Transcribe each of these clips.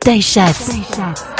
Day Shots.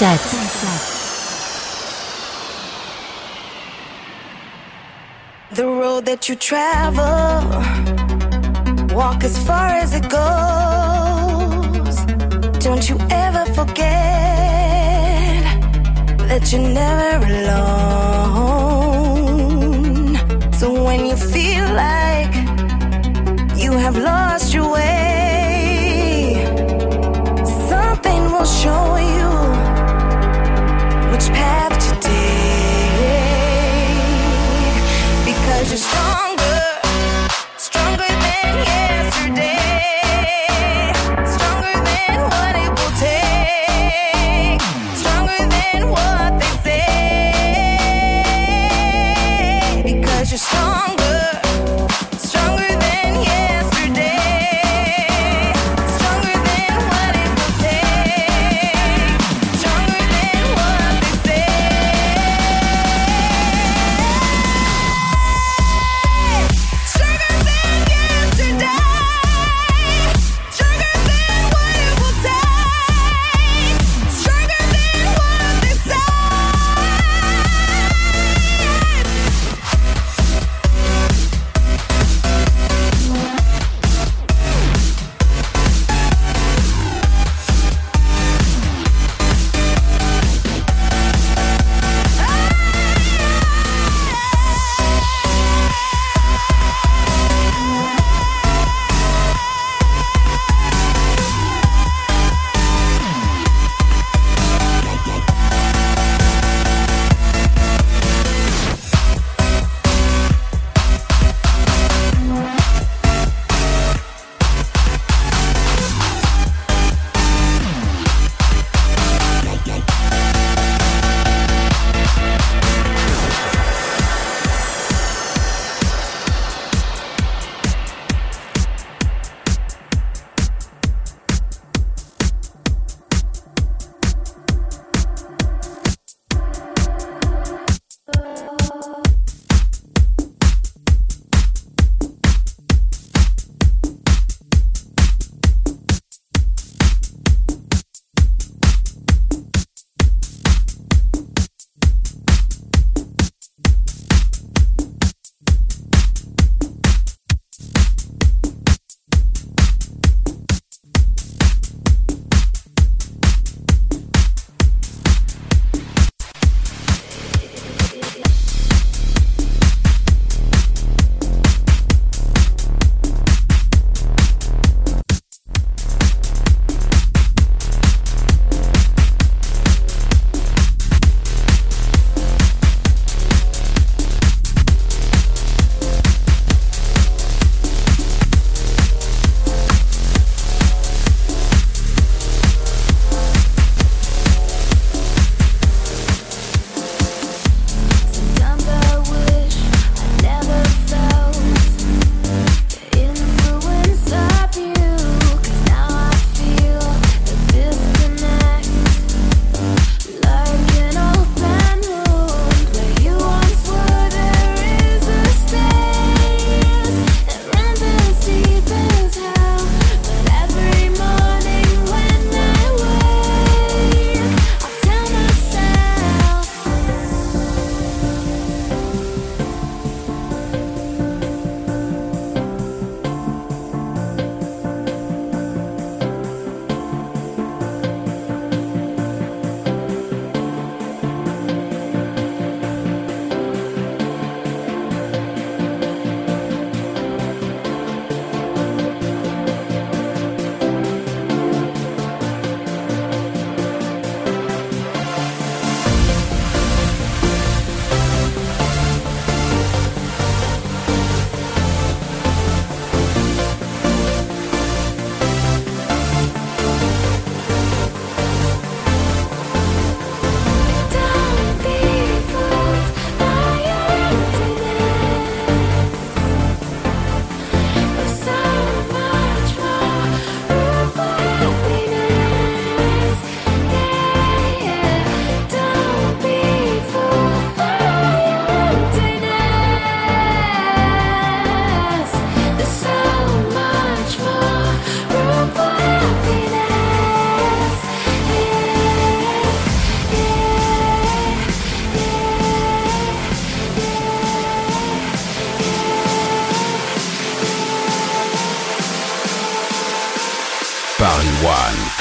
The road that you travel, walk as far as it goes. Don't you ever forget that you're never alone. So when you feel like you have lost your way, something will show you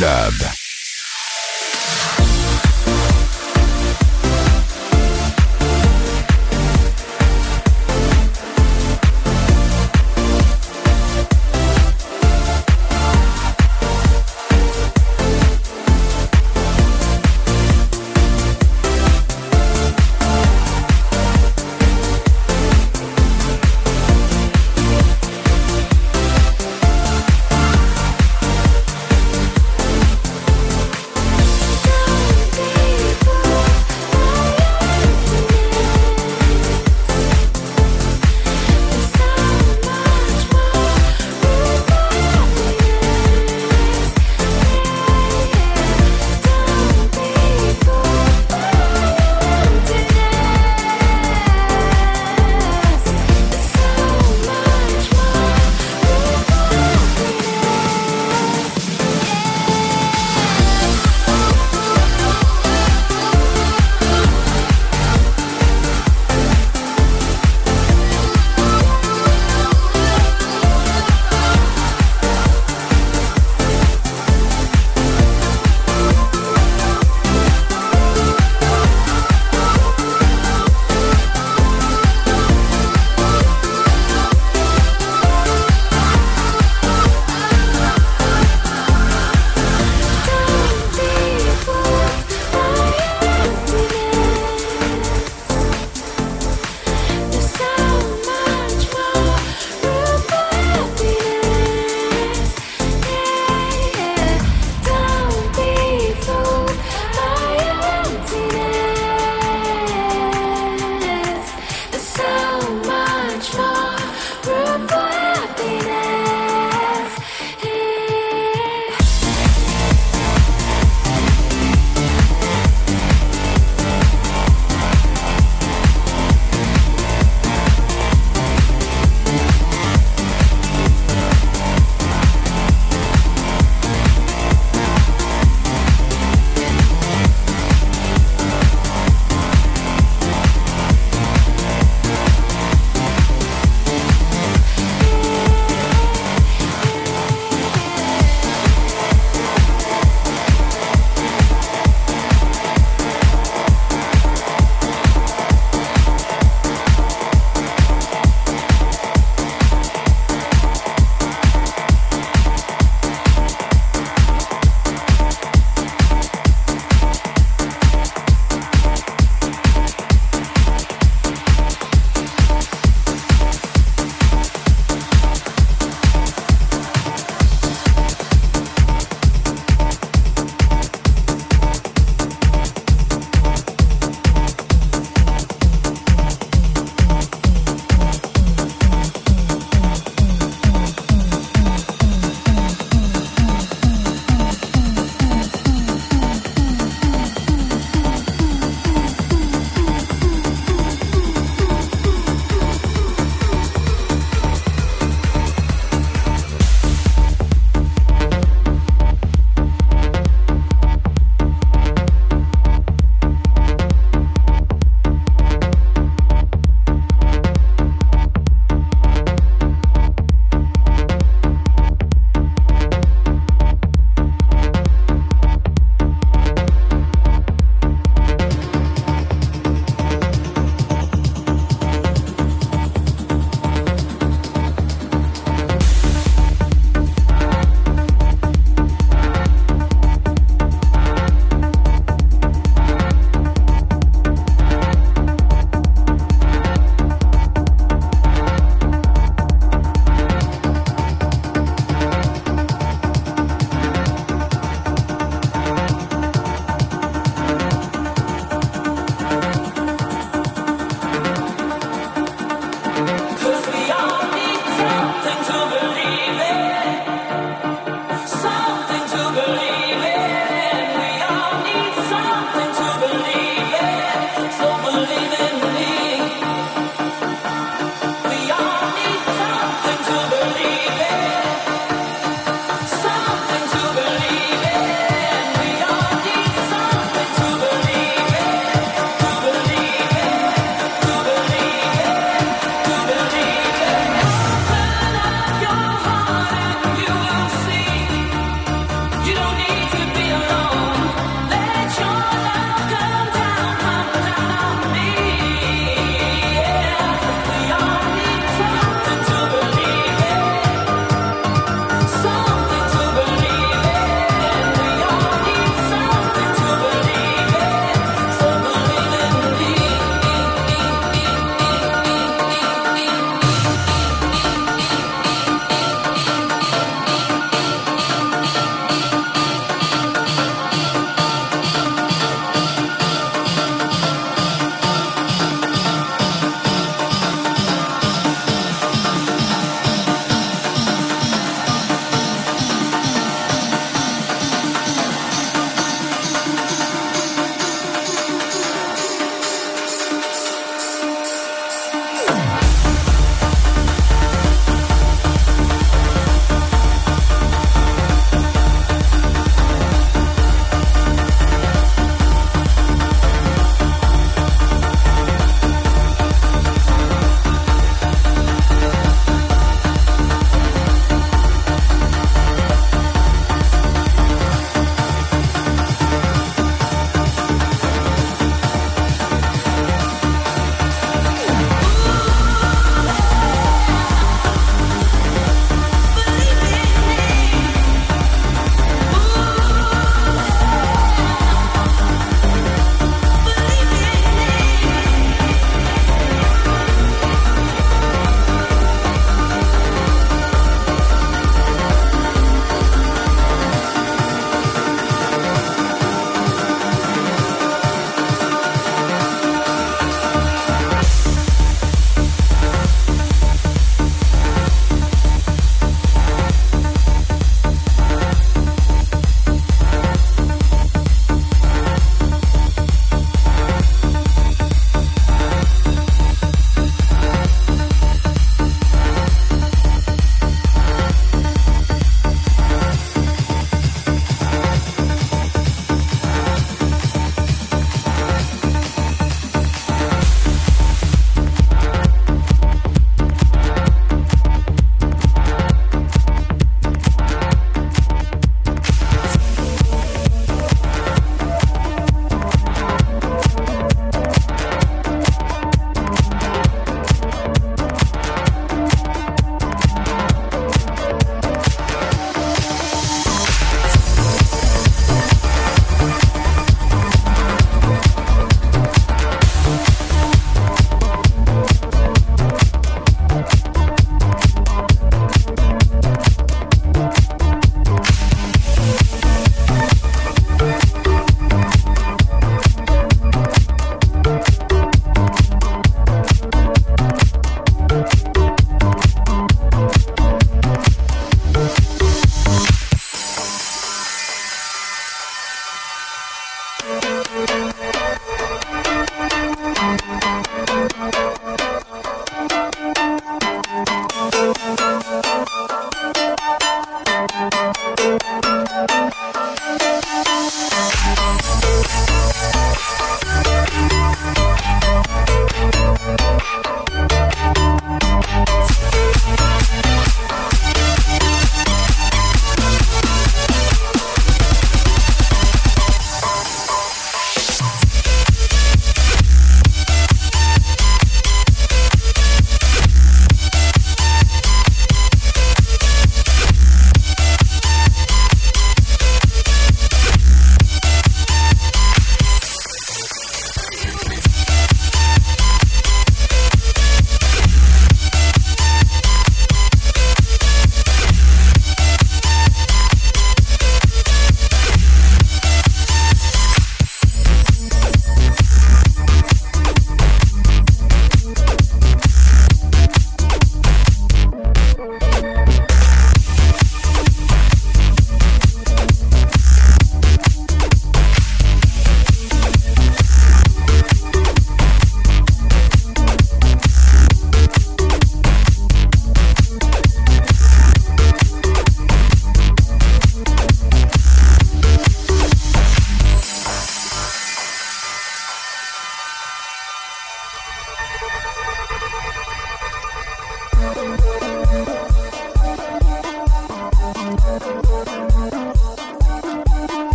Club.